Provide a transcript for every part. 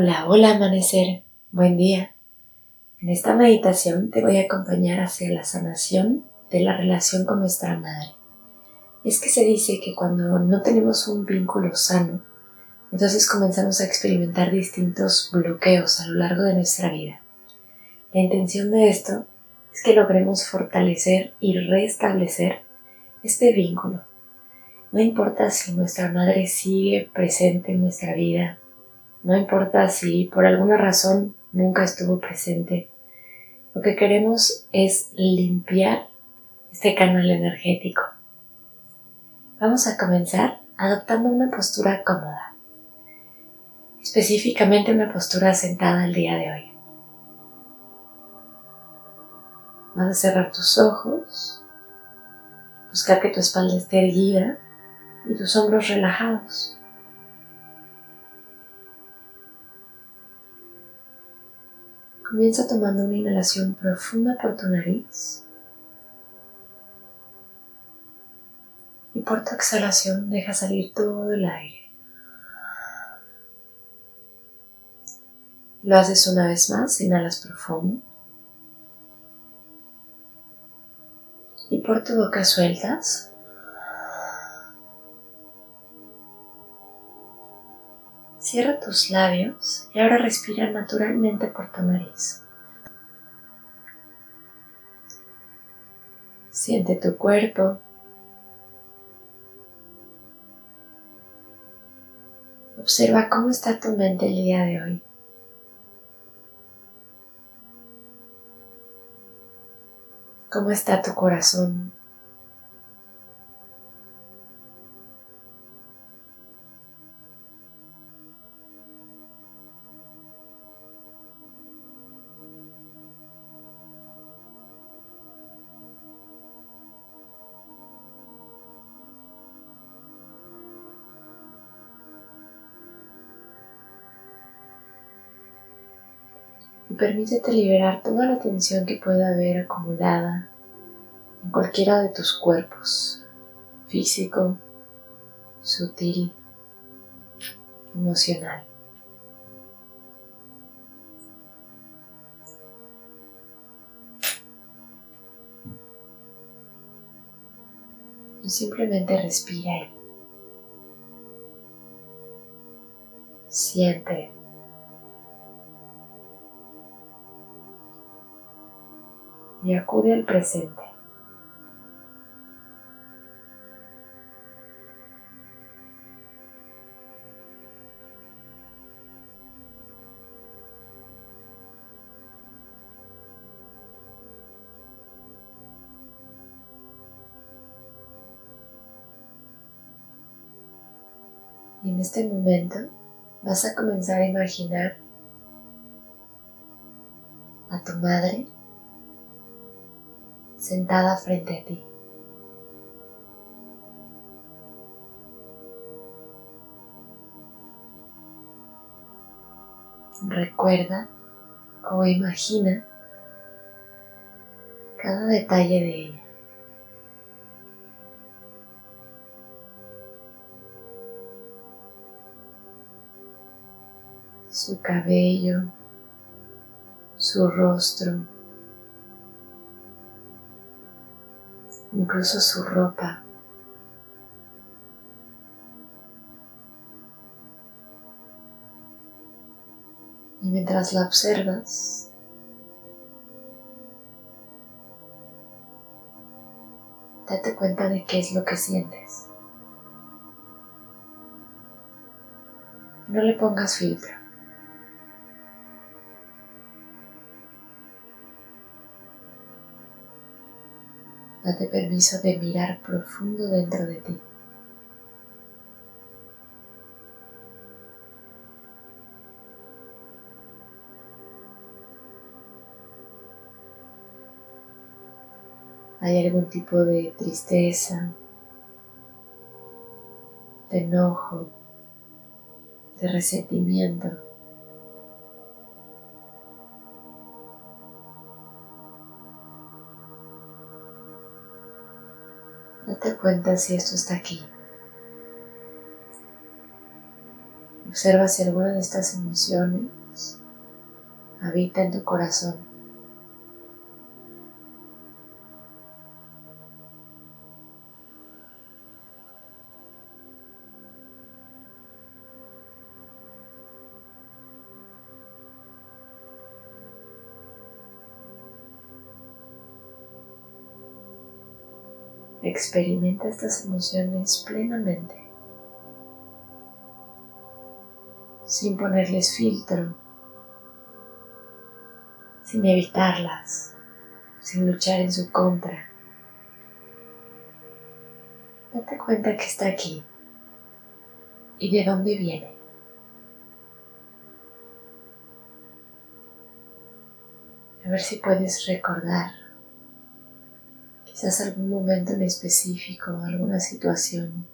Hola, hola amanecer, buen día. En esta meditación te voy a acompañar hacia la sanación de la relación con nuestra madre. Es que se dice que cuando no tenemos un vínculo sano, entonces comenzamos a experimentar distintos bloqueos a lo largo de nuestra vida. La intención de esto es que logremos fortalecer y restablecer este vínculo. No importa si nuestra madre sigue presente en nuestra vida no importa si por alguna razón nunca estuvo presente. Lo que queremos es limpiar este canal energético. Vamos a comenzar adoptando una postura cómoda, específicamente una postura sentada el día de hoy. Vas a cerrar tus ojos, buscar que tu espalda esté erguida y tus hombros relajados. Comienza tomando una inhalación profunda por tu nariz. Y por tu exhalación deja salir todo el aire. Lo haces una vez más, inhalas profundo. Y por tu boca sueltas. Cierra tus labios y ahora respira naturalmente por tu nariz. Siente tu cuerpo. Observa cómo está tu mente el día de hoy. ¿Cómo está tu corazón? Permítete liberar toda la tensión que pueda haber acumulada en cualquiera de tus cuerpos, físico, sutil, emocional. Y simplemente respira siente y acude al presente. Y en este momento vas a comenzar a imaginar a tu madre sentada frente a ti. Recuerda o imagina cada detalle de ella. Su cabello, su rostro, incluso su ropa. Y mientras la observas, date cuenta de qué es lo que sientes. No le pongas filtro. Date permiso de mirar profundo dentro de ti. ¿Hay algún tipo de tristeza, de enojo, de resentimiento? Date cuenta si esto está aquí. Observa si alguna de estas emociones habita en tu corazón. Experimenta estas emociones plenamente, sin ponerles filtro, sin evitarlas, sin luchar en su contra. Date cuenta que está aquí y de dónde viene. A ver si puedes recordar quizás algún momento en específico, alguna situación,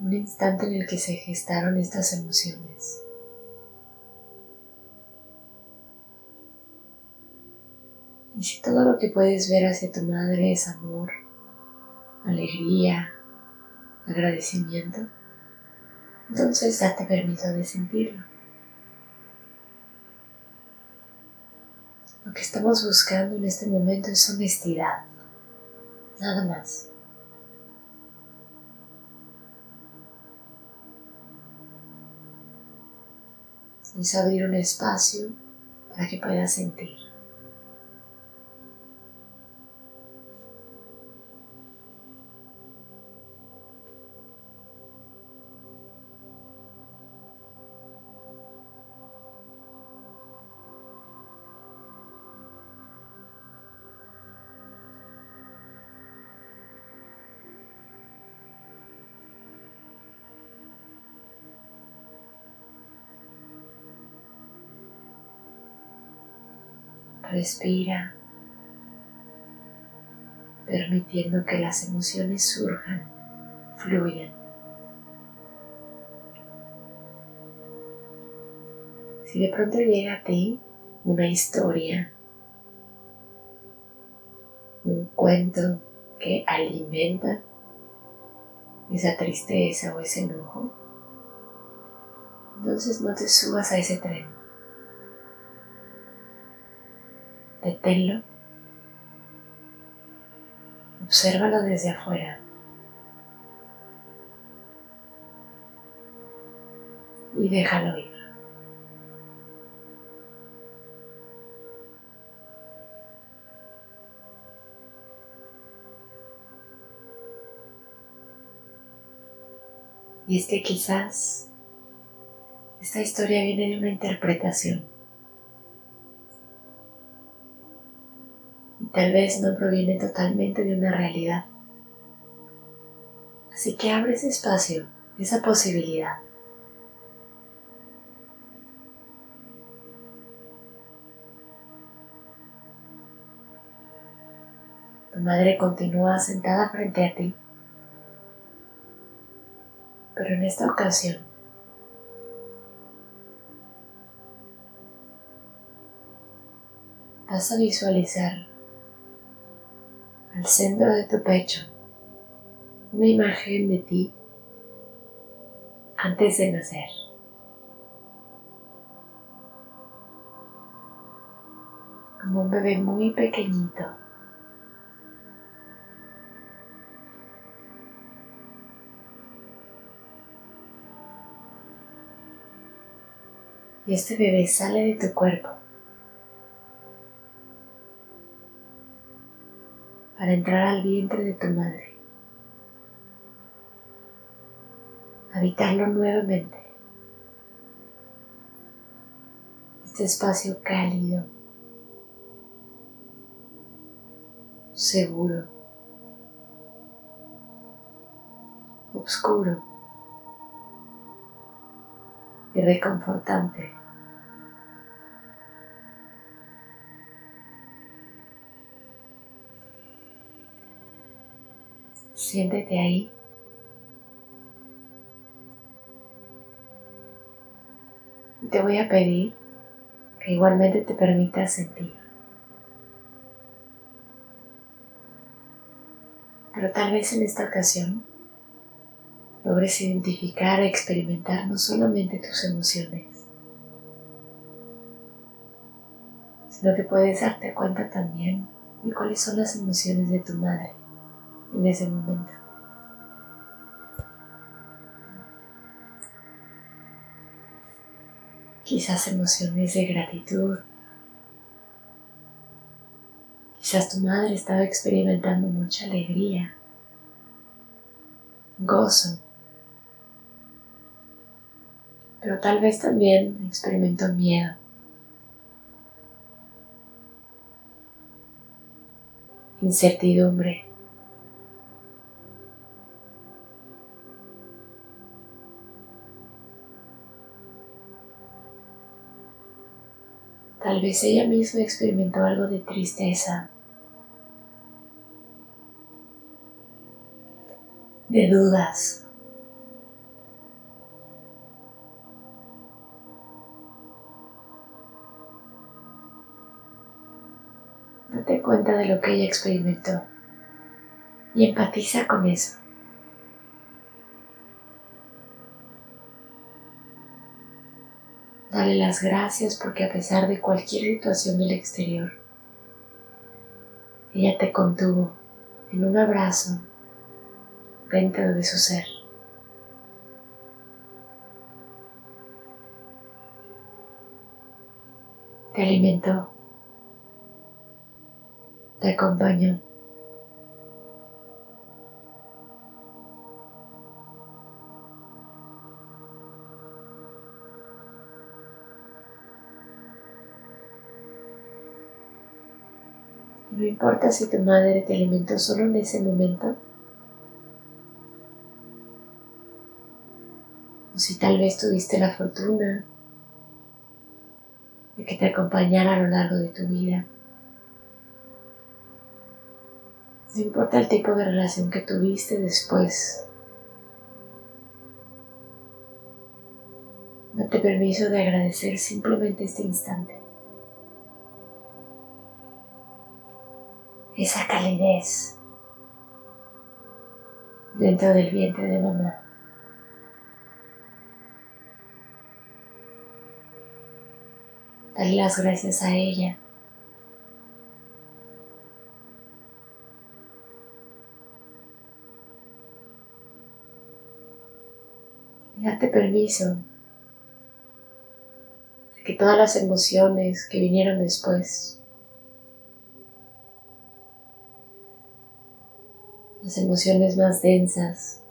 un instante en el que se gestaron estas emociones. Y si todo lo que puedes ver hacia tu madre es amor, alegría, agradecimiento, entonces date permiso de sentirlo. Lo que estamos buscando en este momento es honestidad, nada más. Es abrir un espacio para que puedas sentir. Respira, permitiendo que las emociones surjan, fluyan. Si de pronto llega a ti una historia, un cuento que alimenta esa tristeza o ese enojo, entonces no te subas a ese tren. Deténlo. Obsérvalo desde afuera. Y déjalo ir. Y es que quizás esta historia viene de una interpretación tal vez no proviene totalmente de una realidad. Así que abre ese espacio, esa posibilidad. Tu madre continúa sentada frente a ti, pero en esta ocasión vas a visualizar al centro de tu pecho una imagen de ti antes de nacer. Como un bebé muy pequeñito. Y este bebé sale de tu cuerpo para entrar al vientre de tu madre. Habitarlo nuevamente. Este espacio cálido, seguro, oscuro y reconfortante. Siéntete ahí. Te voy a pedir que igualmente te permitas sentir. Pero tal vez en esta ocasión logres identificar e experimentar no solamente tus emociones, sino que puedes darte cuenta también de cuáles son las emociones de tu madre en ese momento. Quizás emociones de gratitud. Quizás tu madre estaba experimentando mucha alegría, gozo, pero tal vez también experimentó miedo. incertidumbre. Tal vez ella misma experimentó algo de tristeza, de dudas. Date cuenta de lo que ella experimentó y empatiza con eso. Dale las gracias porque a pesar de cualquier situación del exterior, ella te contuvo en un abrazo dentro de su ser. Te alimentó, te acompañó. No importa si tu madre te alimentó solo en ese momento. O si tal vez tuviste la fortuna de que te acompañara a lo largo de tu vida. No importa el tipo de relación que tuviste después. Date permiso de agradecer simplemente este instante. Esa calidez dentro del vientre de mamá. Dale las gracias a ella. Date permiso de que todas las emociones que vinieron después las emociones más densas,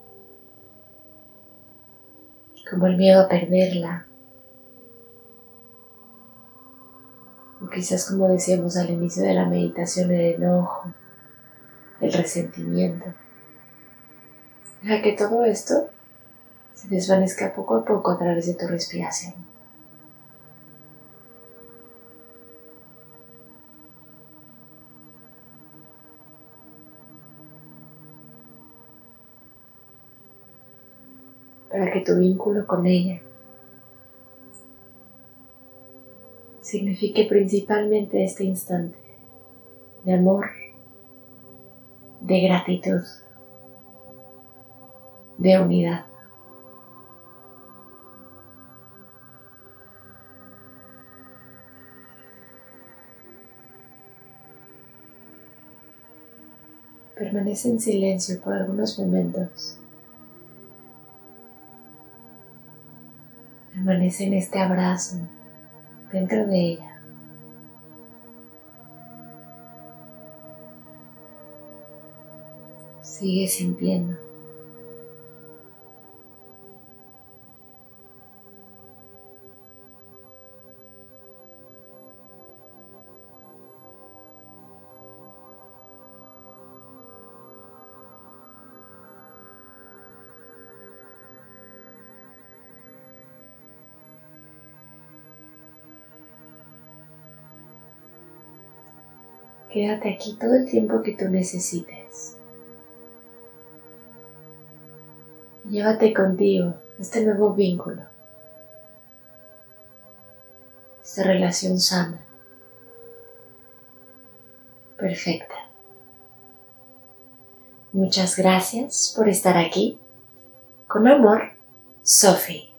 como el miedo a perderla, o quizás como decíamos al inicio de la meditación, el enojo, el resentimiento. Deja que todo esto se desvanezca poco a poco a través de tu respiración. Para que tu vínculo con ella signifique principalmente este instante de amor, de gratitud, de unidad. Permanece en silencio por algunos momentos. Permanece en este abrazo dentro de ella. Sigue sintiendo. Quédate aquí todo el tiempo que tú necesites. Llévate contigo este nuevo vínculo, esta relación sana, perfecta. Muchas gracias por estar aquí. Con amor, Sophie.